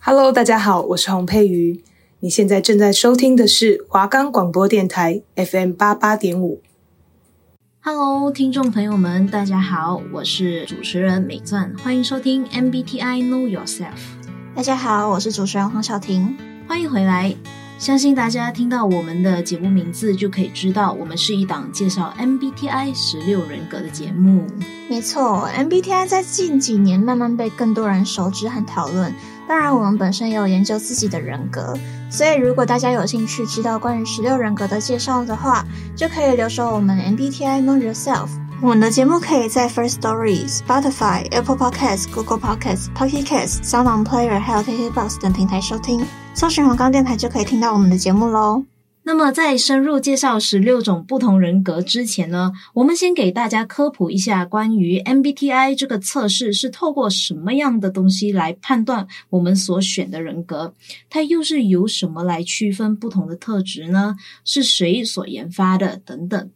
Hello，大家好，我是洪佩瑜。你现在正在收听的是华冈广播电台 FM 八八点五。Hello，听众朋友们，大家好，我是主持人美钻，欢迎收听 MBTI Know Yourself。大家好，我是主持人黄晓婷，欢迎回来。相信大家听到我们的节目名字，就可以知道我们是一档介绍 MBTI 十六人格的节目。没错，MBTI 在近几年慢慢被更多人熟知和讨论。当然，我们本身也有研究自己的人格，所以如果大家有兴趣知道关于十六人格的介绍的话，就可以留守我们 MBTI Know Yourself。我们的节目可以在 First Story、Spotify、Apple Podcasts、Google Podcasts、Pocket Casts、Sound On Player 还有 KKBOX 等平台收听。搜寻黄冈电台就可以听到我们的节目喽。那么在深入介绍十六种不同人格之前呢，我们先给大家科普一下关于 MBTI 这个测试是透过什么样的东西来判断我们所选的人格，它又是由什么来区分不同的特质呢？是谁所研发的？等等。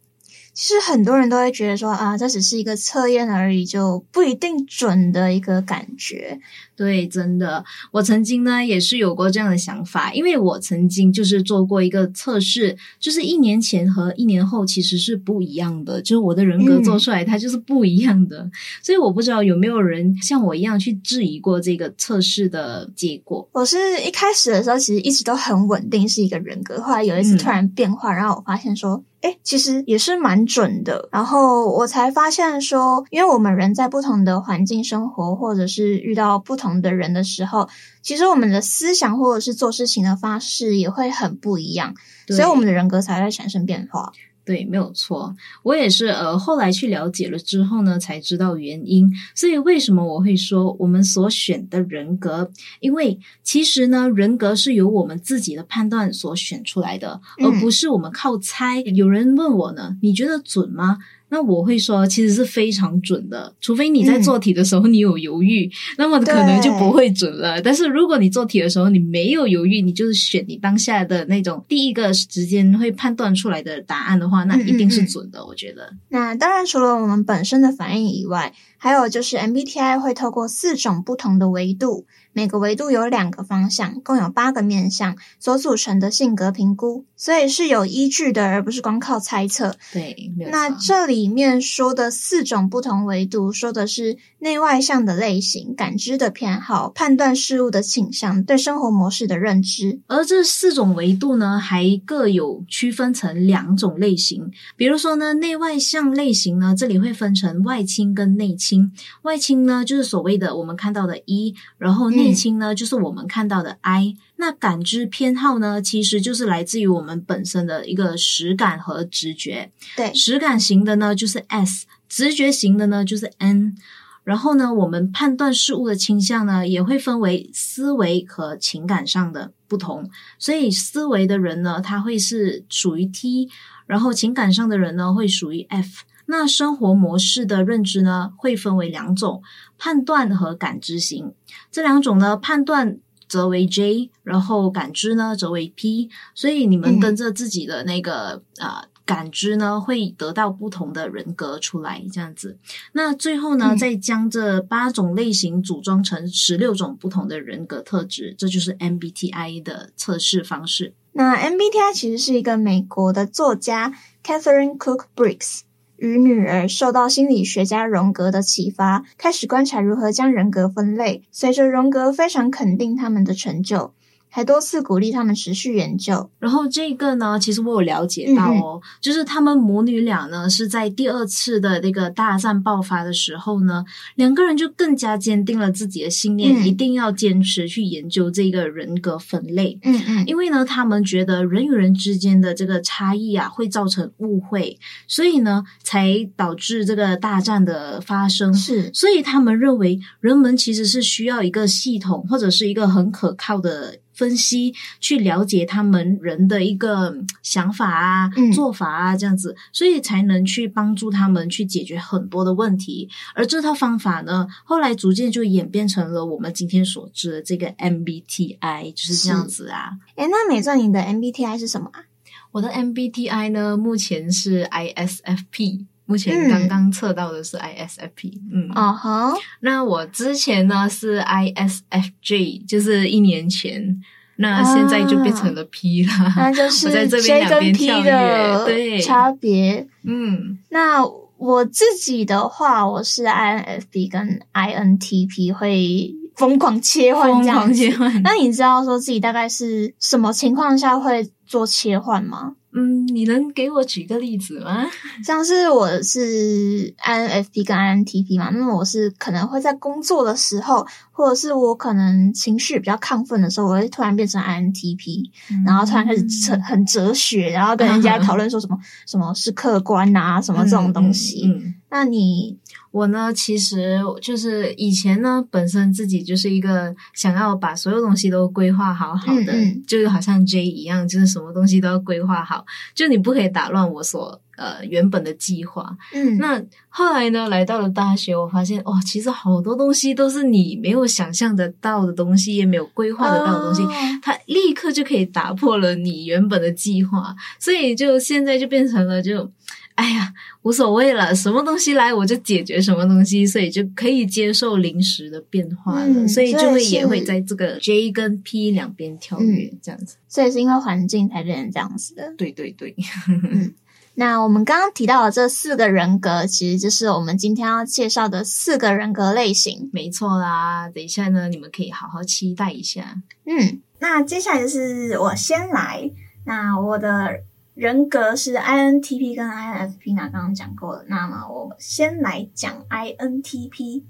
其实很多人都会觉得说啊，这只是一个测验而已，就不一定准的一个感觉。对，真的，我曾经呢也是有过这样的想法，因为我曾经就是做过一个测试，就是一年前和一年后其实是不一样的，就是我的人格做出来它就是不一样的，嗯、所以我不知道有没有人像我一样去质疑过这个测试的结果。我是一开始的时候其实一直都很稳定是一个人格，后来有一次突然变化，嗯、然后我发现说，诶，其实也是蛮准的，然后我才发现说，因为我们人在不同的环境生活，或者是遇到不同的人的时候，其实我们的思想或者是做事情的方式也会很不一样，所以我们的人格才会产生变化。对，没有错。我也是呃，后来去了解了之后呢，才知道原因。所以为什么我会说我们所选的人格？因为其实呢，人格是由我们自己的判断所选出来的，而不是我们靠猜。嗯、有人问我呢，你觉得准吗？那我会说，其实是非常准的，除非你在做题的时候你有犹豫，嗯、那么可能就不会准了。但是如果你做题的时候你没有犹豫，你就是选你当下的那种第一个时间会判断出来的答案的话，那一定是准的。嗯嗯嗯，我觉得。那当然，除了我们本身的反应以外，还有就是 MBTI 会透过四种不同的维度。每个维度有两个方向，共有八个面向所组成的性格评估，所以是有依据的，而不是光靠猜测。对，那这里面说的四种不同维度，说的是内外向的类型、感知的偏好、判断事物的倾向、对生活模式的认知。而这四种维度呢，还各有区分成两种类型。比如说呢，内外向类型呢，这里会分成外倾跟内倾。外倾呢，就是所谓的我们看到的 E，然后内。内倾呢，就是我们看到的 I。那感知偏好呢，其实就是来自于我们本身的一个实感和直觉。对，实感型的呢就是 S，直觉型的呢就是 N。然后呢，我们判断事物的倾向呢，也会分为思维和情感上的不同。所以思维的人呢，他会是属于 T，然后情感上的人呢，会属于 F。那生活模式的认知呢，会分为两种：判断和感知型。这两种呢，判断则为 J，然后感知呢则为 P。所以你们跟着自己的那个啊、嗯呃、感知呢，会得到不同的人格出来，这样子。那最后呢，嗯、再将这八种类型组装成十六种不同的人格特质，这就是 MBTI 的测试方式。那 MBTI 其实是一个美国的作家 Catherine Cook Briggs。与女儿受到心理学家荣格的启发，开始观察如何将人格分类。随着荣格非常肯定他们的成就。还多次鼓励他们持续研究。然后这个呢，其实我有了解到哦，嗯、就是他们母女俩呢是在第二次的那个大战爆发的时候呢，两个人就更加坚定了自己的信念，嗯、一定要坚持去研究这个人格分类。嗯嗯，因为呢，他们觉得人与人之间的这个差异啊，会造成误会，所以呢，才导致这个大战的发生。是，所以他们认为人们其实是需要一个系统或者是一个很可靠的。分析去了解他们人的一个想法啊、嗯、做法啊，这样子，所以才能去帮助他们去解决很多的问题。而这套方法呢，后来逐渐就演变成了我们今天所知的这个 MBTI，就是这样子啊。诶，那美钻，你的 MBTI 是什么啊？我的 MBTI 呢，目前是 ISFP。目前刚刚测到的是 ISFP，嗯，哦哈、嗯，那我之前呢是 ISFJ，就是一年前，那现在就变成了 P 了，啊、那就是 J 跟 P 的我在这边两边跳跃，对，差别，嗯，那我自己的话，我是 INFP 跟 INTP 会。疯狂切换，这样子，疯狂切换。那你知道说自己大概是什么情况下会做切换吗？嗯，你能给我举个例子吗？像是我是 INFP 跟 INTP 嘛，那么我是可能会在工作的时候，或者是我可能情绪比较亢奋的时候，我会突然变成 INTP，嗯，然后突然开始很很哲学，然后跟人家 讨论说什么什么是客观啊，什么这种东西。那你？我呢，其实就是以前呢，本身自己就是一个想要把所有东西都规划好好的，嗯嗯，就是好像 J 一样，就是什么东西都要规划好，就你不可以打乱我所呃原本的计划。嗯，那后来呢，来到了大学，我发现哇，其实好多东西都是你没有想象得到的东西，也没有规划得到的东西，哦，它立刻就可以打破了你原本的计划，所以就现在就变成了就。哎呀，无所谓了，什么东西来我就解决什么东西，所以就可以接受临时的变化了，嗯、所以就会也会在这个 J 跟 P 两边跳跃、嗯、这样子。所以是因为环境才变成这样子的。对对对。嗯，那我们刚刚提到的这四个人格，其实就是我们今天要介绍的四个人格类型。没错啦，等一下呢，你们可以好好期待一下。嗯，那接下来就是我先来，那我的。人格是 INTP 跟 INFP 那，刚刚讲过了。那么我先来讲 INTP。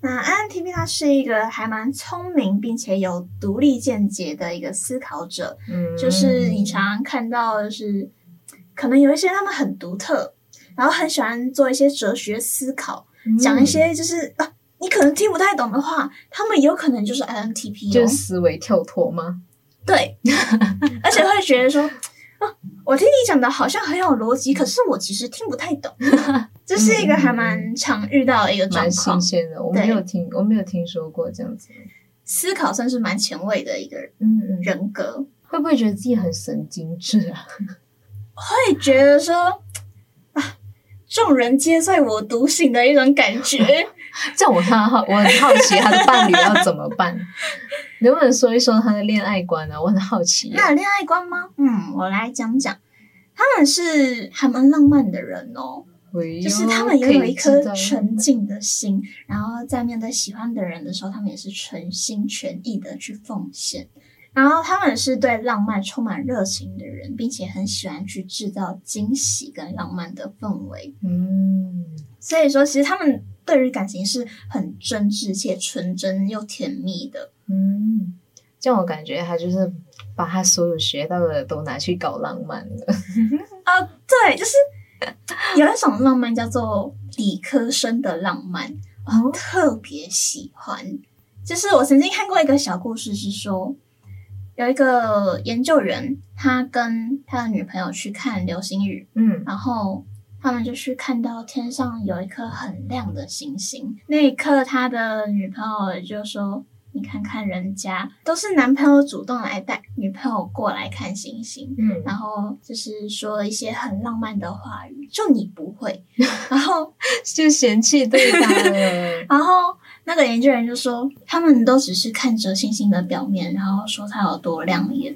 那 INTP 他是一个还蛮聪明并且有独立见解的一个思考者。嗯，就是你常常看到的是，可能有一些他们很独特，然后很喜欢做一些哲学思考，嗯、讲一些就是啊，你可能听不太懂的话，他们有可能就是 INTP，就是思维跳脱吗？对，而且会觉得说。啊，我听你讲的好像很有逻辑，可是我其实听不太懂。这是一个还蛮常遇到的一个状况，蛮新鲜的。我没有听，我没有听说过这样子。思考算是蛮前卫的一个人，嗯嗯，人格会不会觉得自己很神经质啊？会觉得说啊，众人皆醉我独醒的一种感觉。这样我很好，我很好奇他的伴侣要怎么办。能不能说一说他的恋爱观呢、啊？我很好奇。那有恋爱观吗？嗯，我来讲讲。他们是还蛮浪漫的人哦，就是他们也有一颗纯净的心，然后在面对喜欢的人的时候，他们也是全心全意的去奉献。然后他们是对浪漫充满热情的人，并且很喜欢去制造惊喜跟浪漫的氛围。嗯，所以说，其实他们对于感情是很真挚且纯真又甜蜜的。嗯，这样我感觉他就是把他所有学到的都拿去搞浪漫了。啊、呃，对，就是有一种浪漫叫做理科生的浪漫，我特别喜欢。就是我曾经看过一个小故事，是说有一个研究员，他跟他的女朋友去看流星雨，嗯，然后他们就去看到天上有一颗很亮的星星。那一刻，他的女朋友就说。你看看人家都是男朋友主动来带女朋友过来看星星，嗯，然后就是说了一些很浪漫的话语，就你不会，然后就嫌弃对方了。然后那个研究员就说，他们都只是看着星星的表面，然后说它有多亮眼，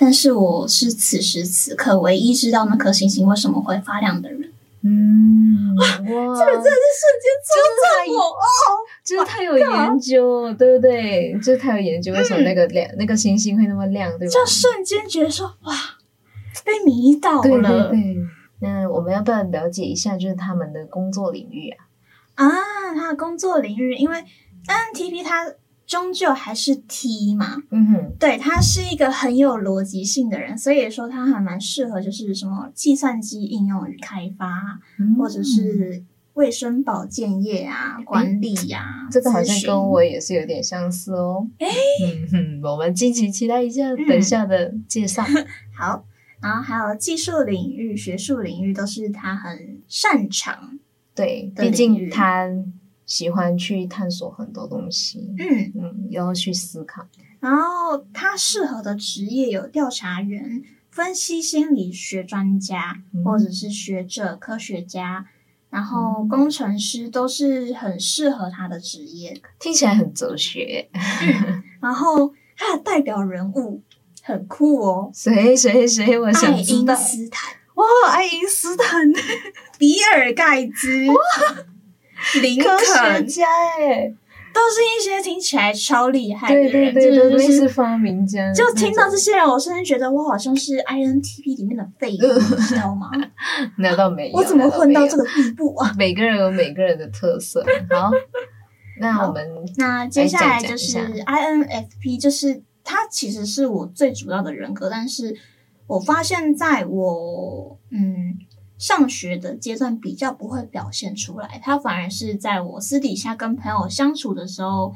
但是我是此时此刻唯一知道那颗星星为什么会发亮的人。嗯，哇，这个真的是瞬间戳中我哦，就是他有研究，对不对？就是他有研究为什么那个亮、嗯、那个星星会那么亮，对吧？就瞬间觉得说哇，被迷倒了。对对对，那我们要不要了解一下，就是他们的工作领域啊？啊，他的工作领域，因为 INTP 他。终究还是 T 嘛，嗯哼，对，他是一个很有逻辑性的人，所以说他还蛮适合就是什么计算机应用与开发，嗯、或者是卫生保健业啊、管理呀、啊。这个好像跟我也是有点相似哦。哎，嗯哼，我们敬请期待一下等一下的介绍。嗯、好，然后还有技术领域、学术领域都是他很擅长。对，毕竟他。喜欢去探索很多东西，嗯嗯，要去思考。然后他适合的职业有调查员、分析心理学专家，嗯、或者是学者、科学家，然后工程师都是很适合他的职业。听起来很哲学。然后他的代表人物很酷哦，谁谁谁？我想知道。爱因斯坦。哇，爱因斯坦，比尔盖茨，哇，林肯，科学家哎。都是一些听起来超厉害的人，对对对，类似发明家。就听到这些人，我甚至觉得我好像是 INTP 里面的废物，你知道吗？难道没有？我怎么混到这个地步啊？每个人有每个人的特色。好，那我们那接下来就是 INFP，就是它其实是我最主要的人格，但是我发现在我嗯。上学的阶段比较不会表现出来，他反而是在我私底下跟朋友相处的时候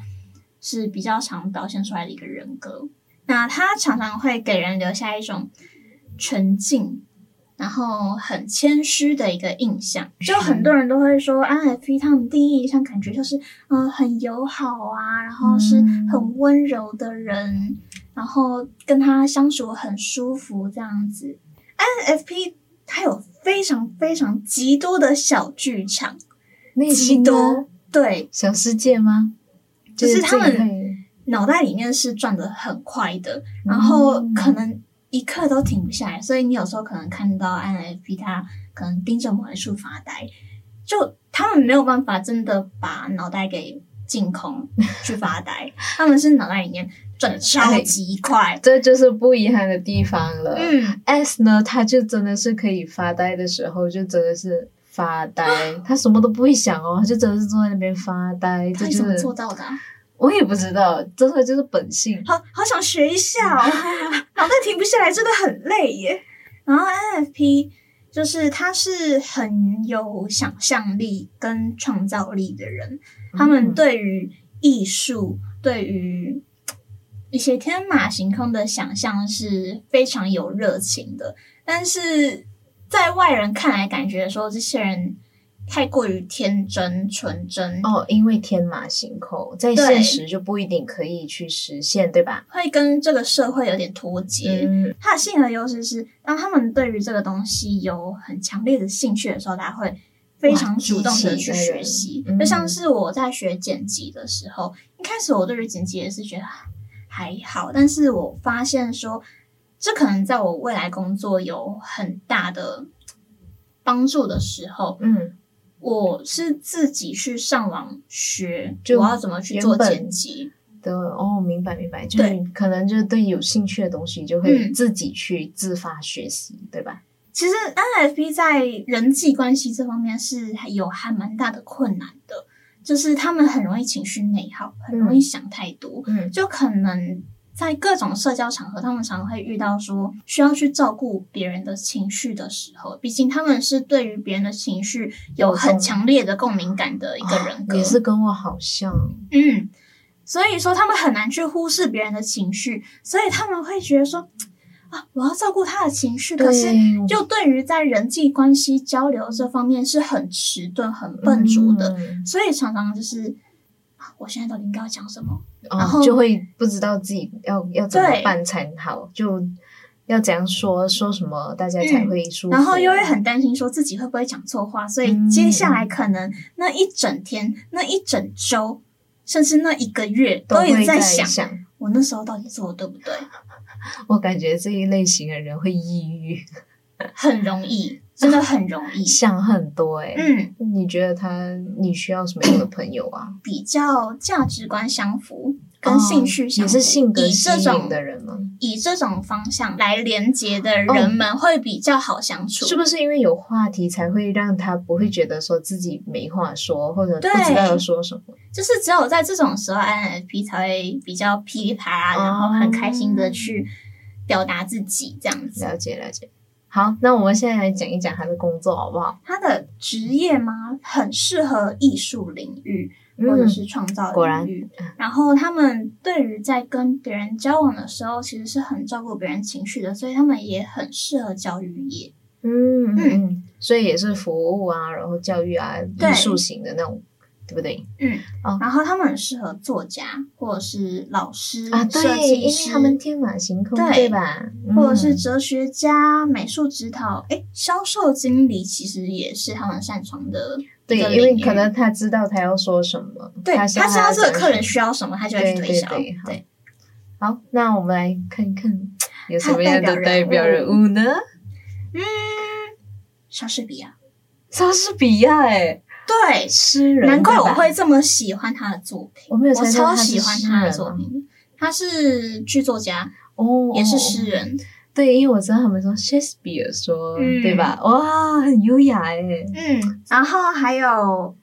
是比较常表现出来的一个人格。那他常常会给人留下一种纯净，然后很谦虚的一个印象。就很多人都会说，INFP 他们第一印象感觉就是嗯很友好啊，然后是很温柔的人，然后跟他相处很舒服这样子。INFP 他有。非常非常极多的小剧场，极多对小世界吗？就是他们脑袋里面是转的很快的，嗯、然后可能一刻都停不下来，所以你有时候可能看到 INFP 他可能盯着某一处发呆，就他们没有办法真的把脑袋给净空去发呆，他们是脑袋里面。转的超级快，这就是不遗憾的地方了。嗯，S 呢，他就真的是可以发呆的时候，就真的是发呆，他什么都不会想哦，他就真的是坐在那边发呆。他怎么做到的？我也不知道，真的就是本性。好好想学一下哦，脑袋停不下来，真的很累耶。然后 INFP 就是他是很有想象力跟创造力的人，嗯、他们对于艺术，对于一些天马行空的想象是非常有热情的，但是在外人看来，感觉说这些人太过于天真纯真哦，因为天马行空，在现实就不一定可以去实现，对，吧？会跟这个社会有点脱节。嗯，他的性格优势是，当他们对于这个东西有很强烈的兴趣的时候，他会非常主动的去学习。嗯，就像是我在学剪辑的时候，一开始我对于剪辑也是觉得。还好，但是我发现说，这可能在我未来工作有很大的帮助的时候，嗯，我是自己去上网学，就我要怎么去做剪辑的哦，明白明白，就是可能就是对有兴趣的东西，就会自己去自发学习，嗯、对吧？其实 INFP 在人际关系这方面是有还蛮大的困难的。就是他们很容易情绪内耗，很容易想太多，嗯，就可能在各种社交场合，他们常常会遇到说需要去照顾别人的情绪的时候，毕竟他们是对于别人的情绪有很强烈的共鸣感的一个人格，也是跟我好像，嗯，所以说他们很难去忽视别人的情绪，所以他们会觉得说。我要照顾他的情绪，可是就对于在人际关系交流这方面是很迟钝、很笨拙的，嗯、所以常常就是，我现在到底应该要讲什么，哦、然后就会不知道自己要要怎么办才好，就要怎样说说什么大家才会舒服，然后又会很担心说自己会不会讲错话，所以接下来可能那一整天、嗯、那一整周，甚至那一个月都一直在想，想我那时候到底做的对不对？我感觉这一类型的人会抑郁，很容易，真的很容易想很多诶。嗯，你觉得他你需要什么样的朋友啊？比较价值观相符，跟兴趣相符，也是性格吸引的人吗？以这种方向来连接的人们会比较好相处。是不是因为有话题才会让他不会觉得说自己没话说，或者不知道要说什么？就是只有在这种时候，INFP 才会比较噼里啪啦，然后很开心的去表达自己这样子。了解了解。好，那我们现在来讲一讲他的工作好不好？他的职业吗？很适合艺术领域。或者是创造领域，果然。然后他们对于在跟别人交往的时候，其实是很照顾别人情绪的，所以他们也很适合教育业。嗯嗯，所以也是服务啊，然后教育啊，艺术型的那种对不对？嗯，哦，然后他们很适合作家或者是老师啊，对，因为他们天马行空，对，对吧？或者是哲学家、美术指导，哎，销售经理其实也是他们擅长的。对，因为可能他知道他要说什么，对，他知道这个客人需要什么，他就会去推销。对，好，那我们来看一看有什么样的代表人物呢？嗯，莎士比亚，莎士比亚，哎。对，诗人，难怪我会这么喜欢他的作品。我没有，我超喜欢他的作品。他是剧作家哦，也是诗人。对，因为我知道他们说 Shakespeare 说，对吧？哇，很优雅哎。嗯，然后还有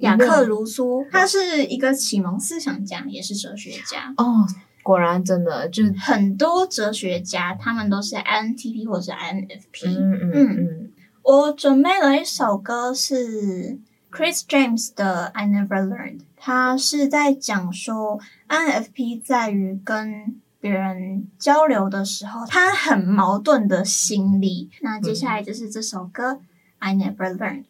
雅克·卢苏，他是一个启蒙思想家，也是哲学家。哦，果然真的，就很多哲学家，他们都是 INTP 或者是 INFP。嗯嗯嗯，我准备了一首歌是。Chris James 的《I Never Learned》，他是在讲说 INFP 在于跟别人交流的时候，他很矛盾的心理。那接下来就是这首歌《I Never Learned》。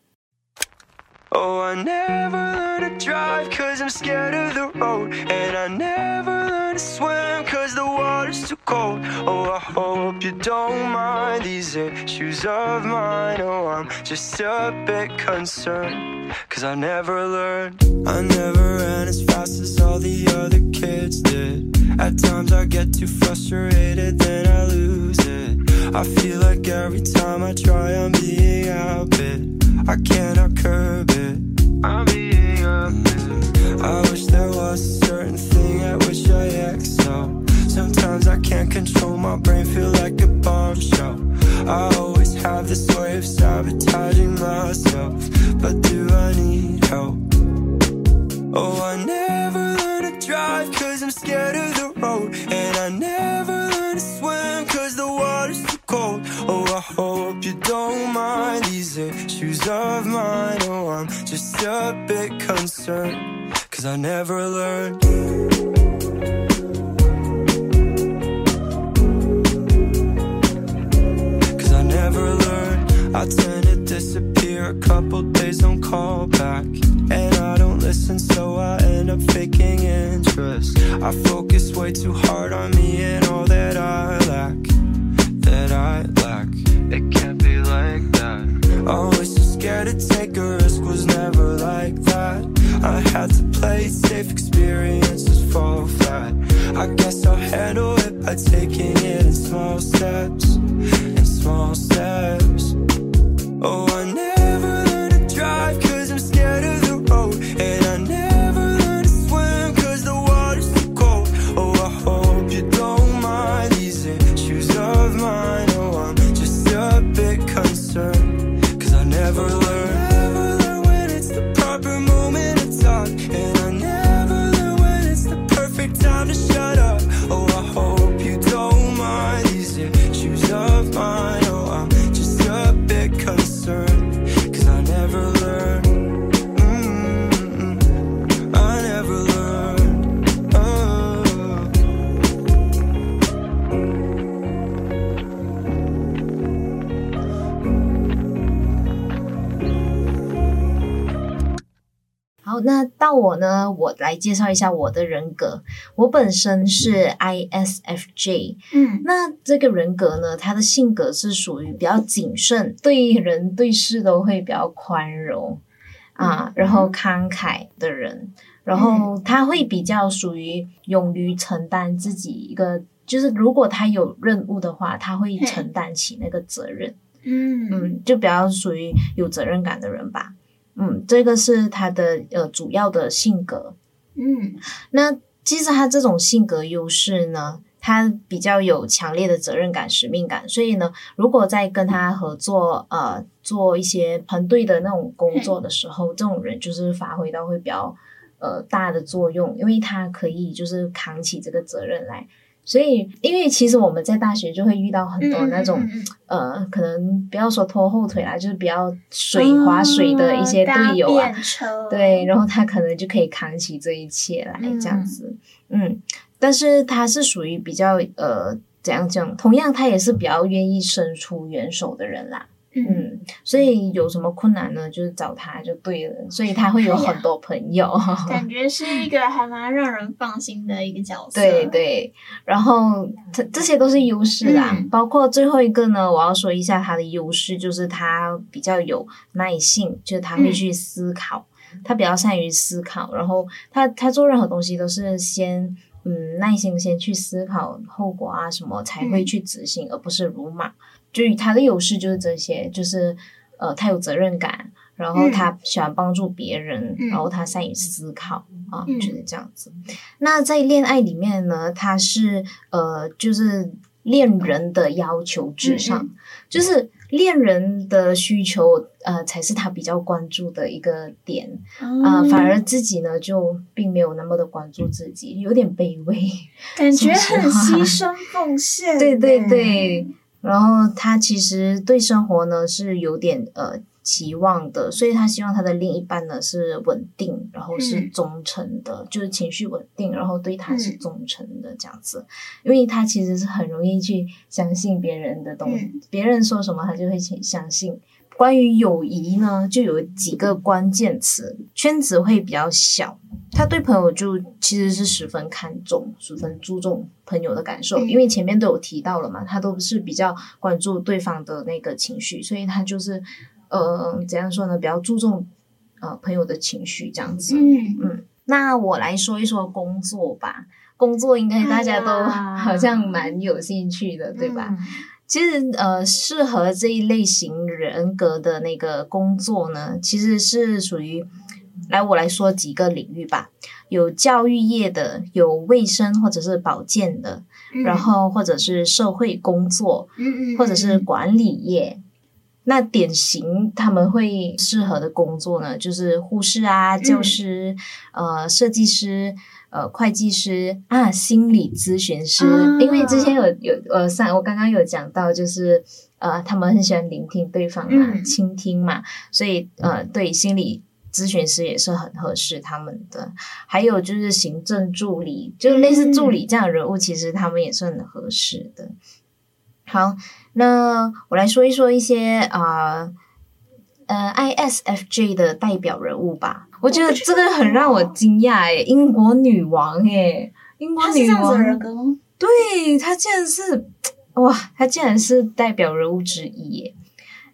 Oh, I never learned to drive cause I'm scared of the road And I never learned to swim cause the water's too cold Oh, I hope you don't mind these issues of mine Oh, I'm just a bit concerned cause I never learned I never ran as fast as all the other kids did At times I get too frustrated, then I lose it I feel like every time I try I'm being outbid I cannot curb it. I'm being a bit. I wish there was a certain thing at which I excel. Sometimes I can't control my brain, guess I'll handle it by taking it in small steps. 好，那到我呢，我来介绍一下我的人格。我本身是 ISFJ，嗯，那这个人格呢，他的性格是属于比较谨慎，对人对事都会比较宽容啊，嗯、然后慷慨的人，然后他会比较属于勇于承担自己一个，就是如果他有任务的话，他会承担起那个责任，嗯嗯，就比较属于有责任感的人吧。嗯，这个是他的呃主要的性格。嗯，那其实他这种性格优势呢，他比较有强烈的责任感、使命感，所以呢，如果在跟他合作，呃，做一些团队的那种工作的时候，这种人就是发挥到会比较呃大的作用，因为他可以就是扛起这个责任来。所以，因为其实我们在大学就会遇到很多那种，嗯、呃，可能不要说拖后腿啦，就是比较水划水的一些队友啊，嗯、对，然后他可能就可以扛起这一切来这样子，嗯，嗯，但是他是属于比较呃怎样讲，同样他也是比较愿意伸出援手的人啦，嗯，嗯，所以有什么困难呢，就是找他就对了。所以他会有很多朋友，感 觉是一个还蛮让人放心的一个角色。对对，然后这这些都是优势啦，嗯、包括最后一个呢，我要说一下他的优势，就是他比较有耐性，就是他会去思考，嗯、他比较善于思考，然后他他做任何东西都是先。嗯，耐心先去思考后果啊，什么才会去执行，嗯、而不是鲁莽。就他的优势就是这些，就是呃，他有责任感，然后他喜欢帮助别人，嗯、然后他善于思考、嗯、啊，就是这样子。那在恋爱里面呢，他是呃，就是恋人的要求至上，嗯、就是。恋人的需求，呃，才是他比较关注的一个点，啊、呃，反而自己呢，就并没有那么的关注自己，有点卑微，感觉很牺牲奉 献。对对对，然后他其实对生活呢是有点呃。期望的，所以他希望他的另一半呢是稳定，然后是忠诚的，嗯、就是情绪稳定，然后对他是忠诚的这样子。嗯、因为他其实是很容易去相信别人的东西，嗯、别人说什么他就会去相信。关于友谊呢，就有几个关键词，圈子会比较小，他对朋友就其实是十分看重、十分注重朋友的感受，嗯、因为前面都有提到了嘛，他都是比较关注对方的那个情绪，所以他就是。呃，怎样说呢？比较注重呃朋友的情绪这样子。嗯嗯，那我来说一说工作吧。工作应该大家都 好像蛮有兴趣的，哎、对吧？嗯、其实呃，适合这一类型人格的那个工作呢，其实是属于来我来说几个领域吧。有教育业的，有卫生或者是保健的，嗯、然后或者是社会工作，嗯嗯，或者是管理业。那典型他们会适合的工作呢，就是护士啊、教师、嗯、呃、设计师、呃、会计师啊、心理咨询师。啊、因为之前有有呃上我刚刚有讲到，就是呃他们很喜欢聆听对方嘛，嗯、倾听嘛，所以呃对心理咨询师也是很合适他们的。还有就是行政助理，就类似助理这样的人物，其实他们也是很合适的。好，那我来说一说一些啊，呃，呃，ISFJ 的代表人物吧。我觉得这个很让我惊讶诶，英国女王诶，英国女王，对，她竟然是 哇，她竟然是代表人物之一耶。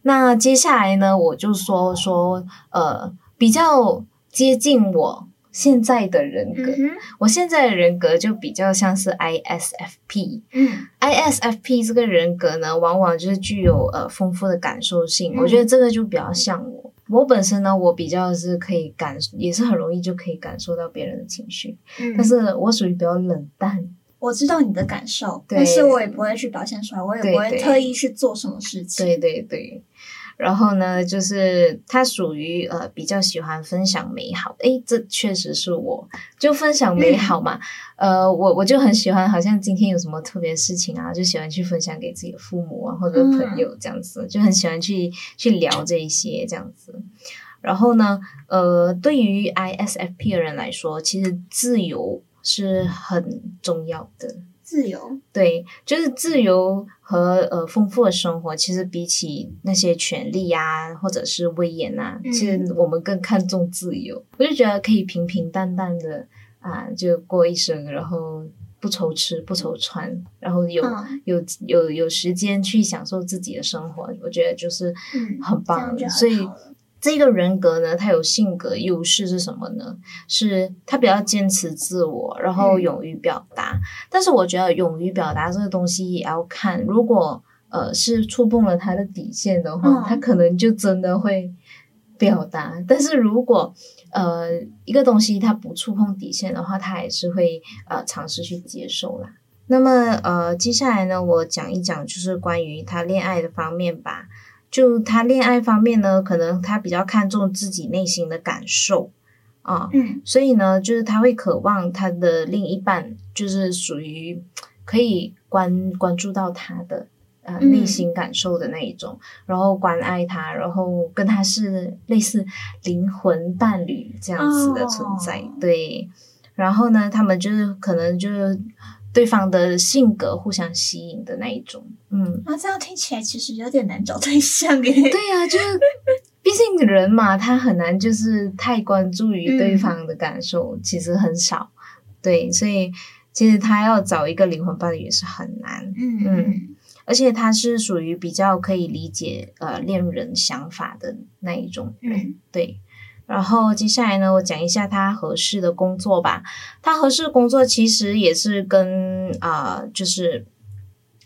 那接下来呢，我就说说呃，比较接近我。现在的人格，嗯、我现在的人格就比较像是 ISFP。嗯，ISFP 这个人格呢，往往就是具有呃丰富的感受性。嗯、我觉得这个就比较像我。我本身呢，我比较是可以感，也是很容易就可以感受到别人的情绪。嗯，但是我属于比较冷淡。我知道你的感受，对但是我也不会去表现出来，我也不会特意去做什么事情。对对对。然后呢，就是他属于呃比较喜欢分享美好，诶，这确实是我，就分享美好嘛，嗯、呃，我我就很喜欢，好像今天有什么特别事情啊，就喜欢去分享给自己的父母啊或者朋友这样子，嗯、就很喜欢去去聊这一些这样子。然后呢，呃，对于 ISFP 的人来说，其实自由是很重要的。自由，对，就是自由和呃丰富的生活，其实比起那些权利啊，或者是威严啊，嗯、其实我们更看重自由。我就觉得可以平平淡淡的啊，就过一生，然后不愁吃不愁穿，然后有、嗯、有有有时间去享受自己的生活，我觉得就是很棒的。嗯、所以。这个人格呢，他有性格优势是什么呢？是他比较坚持自我，然后勇于表达。嗯、但是我觉得勇于表达这个东西也要看，如果呃是触碰了他的底线的话，嗯、他可能就真的会表达。但是如果呃一个东西他不触碰底线的话，他还是会呃尝试去接受啦。那么呃接下来呢，我讲一讲就是关于他恋爱的方面吧。就他恋爱方面呢，可能他比较看重自己内心的感受啊，嗯，所以呢，就是他会渴望他的另一半就是属于可以关关注到他的呃内心感受的那一种，然后关爱他，然后跟他是类似灵魂伴侣这样子的存在，哦、对。然后呢，他们就是可能就是对方的性格互相吸引的那一种。嗯，那、啊、这样听起来其实有点难找对象耶。对呀、啊，就是毕竟人嘛，他很难就是太关注于对方的感受，嗯、其实很少。对，所以其实他要找一个灵魂伴侣也是很难。嗯嗯。而且他是属于比较可以理解呃恋人想法的那一种人，嗯、对。然后接下来呢，我讲一下他合适的工作吧。他合适的工作其实也是跟啊、呃，就是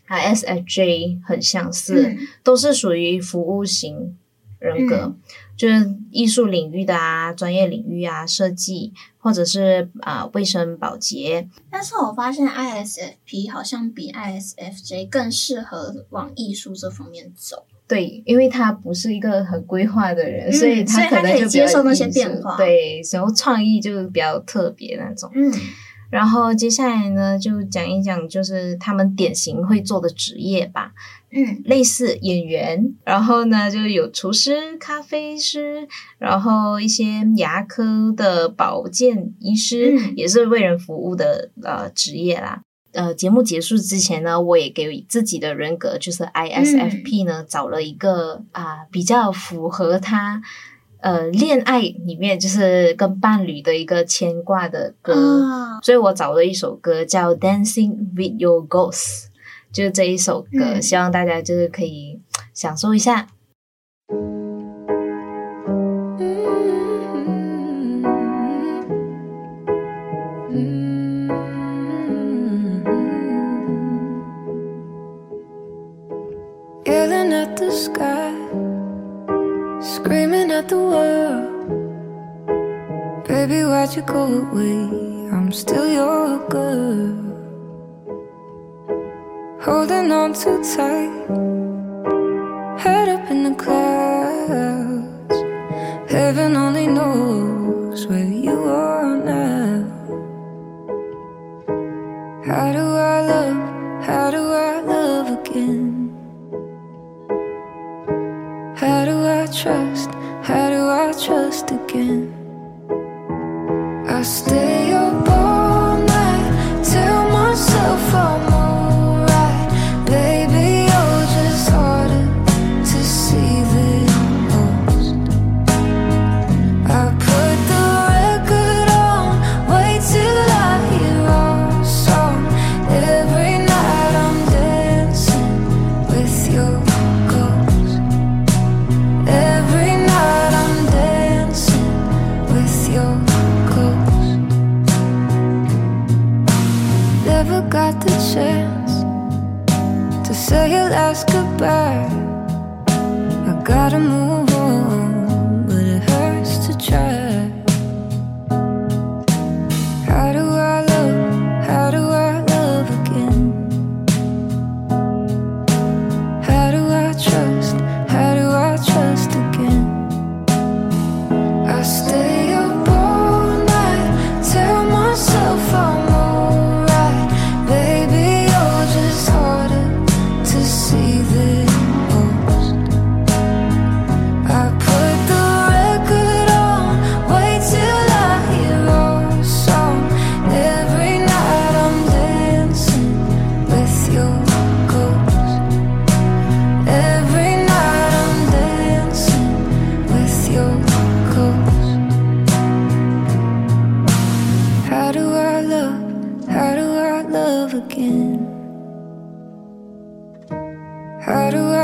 ISFJ 很相似，嗯、都是属于服务型人格。嗯就是艺术领域的啊，专业领域啊，设计或者是啊、呃、卫生保洁。但是我发现 ISFP 好像比 ISFJ 更适合往艺术这方面走。对，因为他不是一个很规划的人，嗯、所以他可能就接受那些变化。对，然后创意就比较特别那种。嗯。然后接下来呢，就讲一讲就是他们典型会做的职业吧。嗯，类似演员，然后呢，就有厨师、咖啡师，然后一些牙科的保健医师，嗯、也是为人服务的呃职业啦。呃，节目结束之前呢，我也给自己的人格就是 ISFP 呢、嗯、找了一个啊、呃、比较符合他呃恋爱里面就是跟伴侣的一个牵挂的歌，哦、所以我找了一首歌叫《Dancing with Your Ghost》。就这一首歌，嗯、希望大家就是可以享受一下。嗯 Holding on too tight, head up in the clouds. Heaven only knows where you are now. How do I love? How do I love again? How do I trust? How do I trust again?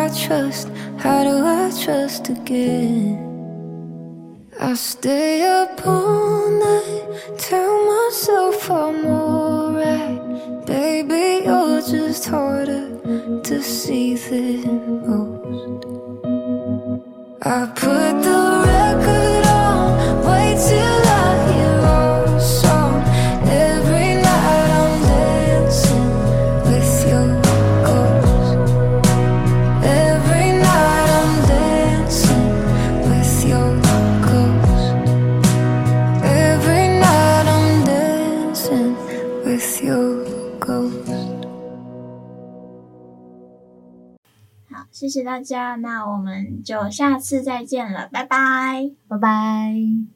I trust? How do I trust again? I stay up all night, tell myself I'm alright. Baby, you're just harder to see than most. I put the 谢谢大家，那我们就下次再见了，拜拜，拜拜。